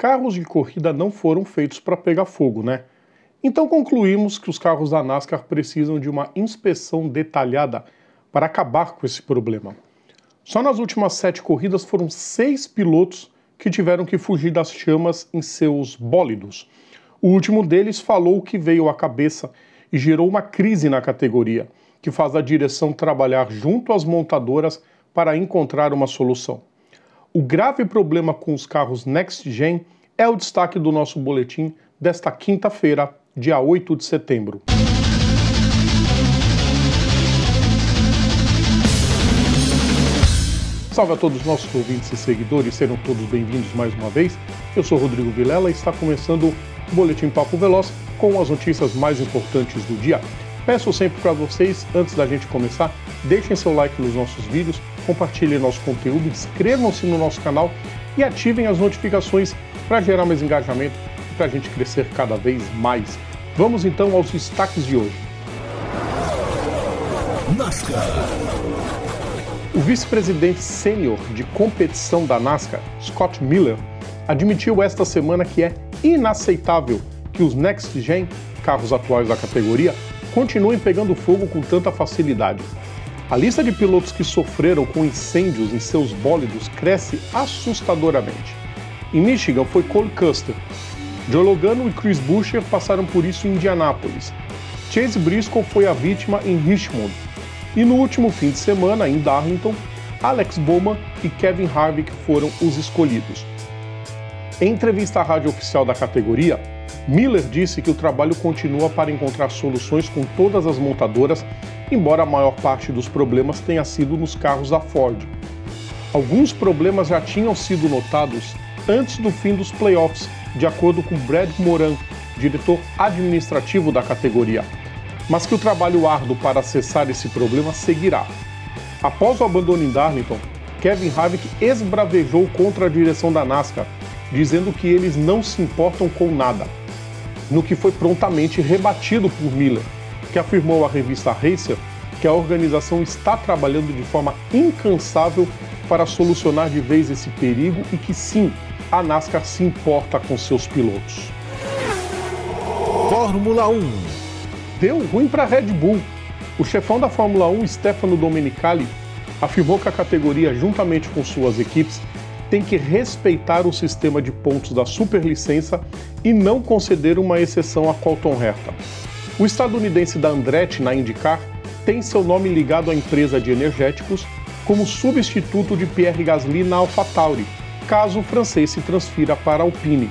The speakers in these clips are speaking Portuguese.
carros de corrida não foram feitos para pegar fogo, né? Então concluímos que os carros da NASCAR precisam de uma inspeção detalhada para acabar com esse problema. Só nas últimas sete corridas foram seis pilotos que tiveram que fugir das chamas em seus bólidos. O último deles falou que veio à cabeça e gerou uma crise na categoria, que faz a direção trabalhar junto às montadoras para encontrar uma solução. O grave problema com os carros Next Gen é o destaque do nosso boletim desta quinta-feira, dia 8 de setembro. Salve a todos os nossos ouvintes e seguidores, sejam todos bem-vindos mais uma vez. Eu sou Rodrigo Vilela e está começando o Boletim Papo Veloz com as notícias mais importantes do dia. Peço sempre para vocês, antes da gente começar, deixem seu like nos nossos vídeos, compartilhem nosso conteúdo, inscrevam-se no nosso canal e ativem as notificações para gerar mais engajamento e para a gente crescer cada vez mais. Vamos então aos destaques de hoje. NASCAR. O vice-presidente sênior de competição da NASCAR, Scott Miller, admitiu esta semana que é inaceitável que os Next Gen, carros atuais da categoria, continuem pegando fogo com tanta facilidade. A lista de pilotos que sofreram com incêndios em seus bólidos cresce assustadoramente. Em Michigan foi Cole Custer. Joe Logano e Chris Buescher passaram por isso em Indianápolis. Chase Briscoe foi a vítima em Richmond. E no último fim de semana, em Darlington, Alex Bowman e Kevin Harvick foram os escolhidos. Em entrevista à rádio oficial da categoria, Miller disse que o trabalho continua para encontrar soluções com todas as montadoras, embora a maior parte dos problemas tenha sido nos carros da Ford. Alguns problemas já tinham sido notados antes do fim dos playoffs, de acordo com Brad Moran, diretor administrativo da categoria, mas que o trabalho árduo para acessar esse problema seguirá. Após o abandono em Darlington, Kevin Harvick esbravejou contra a direção da NASCAR, dizendo que eles não se importam com nada no que foi prontamente rebatido por Miller, que afirmou à revista Racer que a organização está trabalhando de forma incansável para solucionar de vez esse perigo e que sim, a NASCAR se importa com seus pilotos. Fórmula 1 Deu ruim para a Red Bull. O chefão da Fórmula 1, Stefano Domenicali, afirmou que a categoria, juntamente com suas equipes, tem que respeitar o sistema de pontos da superlicença e não conceder uma exceção a Colton Herta. O estadunidense da Andretti na IndyCar tem seu nome ligado à empresa de energéticos como substituto de Pierre Gasly na AlphaTauri, caso o francês se transfira para a Alpine.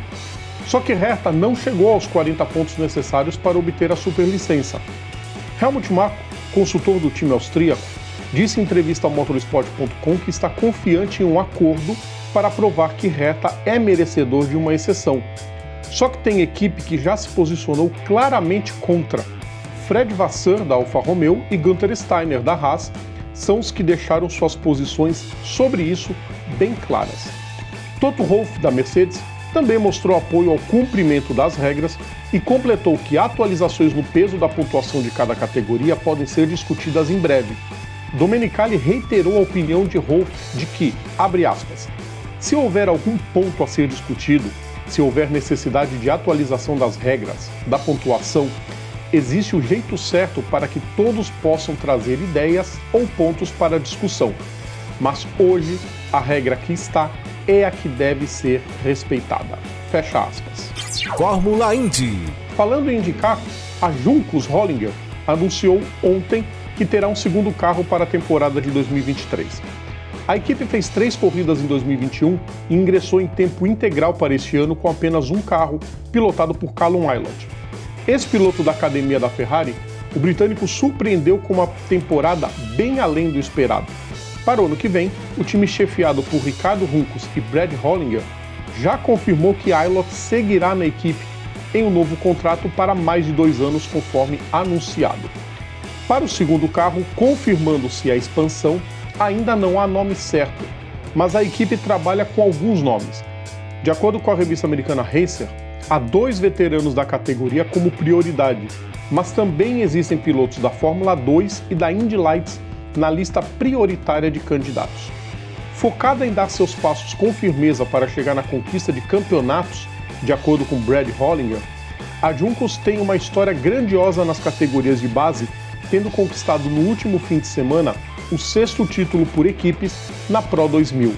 Só que Herta não chegou aos 40 pontos necessários para obter a superlicença. Helmut Marko, consultor do time austríaco, disse em entrevista ao motorsport.com que está confiante em um acordo para provar que Reta é merecedor de uma exceção. Só que tem equipe que já se posicionou claramente contra. Fred Vasseur, da Alfa Romeo, e Gunther Steiner, da Haas, são os que deixaram suas posições sobre isso bem claras. Toto Wolff, da Mercedes, também mostrou apoio ao cumprimento das regras e completou que atualizações no peso da pontuação de cada categoria podem ser discutidas em breve. Domenicali reiterou a opinião de Wolff de que, abre aspas, se houver algum ponto a ser discutido, se houver necessidade de atualização das regras, da pontuação, existe o jeito certo para que todos possam trazer ideias ou pontos para a discussão. Mas hoje, a regra que está é a que deve ser respeitada. Fecha aspas. Fórmula Indy. Falando em indicar, a Juncos Hollinger anunciou ontem que terá um segundo carro para a temporada de 2023. A equipe fez três corridas em 2021 e ingressou em tempo integral para este ano com apenas um carro, pilotado por Callum Aylott. Ex-piloto da academia da Ferrari, o britânico surpreendeu com uma temporada bem além do esperado. Para o ano que vem, o time chefiado por Ricardo Runcos e Brad Hollinger já confirmou que Aylott seguirá na equipe em um novo contrato para mais de dois anos, conforme anunciado. Para o segundo carro, confirmando-se a expansão, ainda não há nome certo, mas a equipe trabalha com alguns nomes. De acordo com a revista americana Racer, há dois veteranos da categoria como prioridade, mas também existem pilotos da Fórmula 2 e da Indy Lights na lista prioritária de candidatos. Focada em dar seus passos com firmeza para chegar na conquista de campeonatos, de acordo com Brad Hollinger, a Juncos tem uma história grandiosa nas categorias de base, tendo conquistado no último fim de semana o sexto título por equipes na Pro 2000.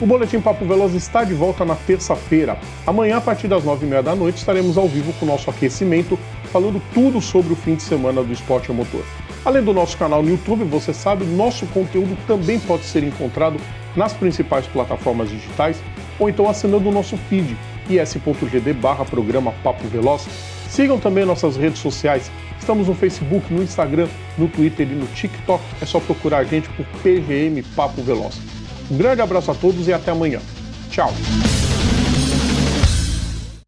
O Boletim Papo Veloz está de volta na terça-feira. Amanhã, a partir das nove e meia da noite, estaremos ao vivo com o nosso aquecimento, falando tudo sobre o fim de semana do esporte a motor. Além do nosso canal no YouTube, você sabe, nosso conteúdo também pode ser encontrado nas principais plataformas digitais ou então assinando o nosso feed is.gd barra programa Papo Veloz. Sigam também nossas redes sociais. Estamos no Facebook, no Instagram, no Twitter e no TikTok. É só procurar a gente por PGM Papo Veloz. Um grande abraço a todos e até amanhã. Tchau!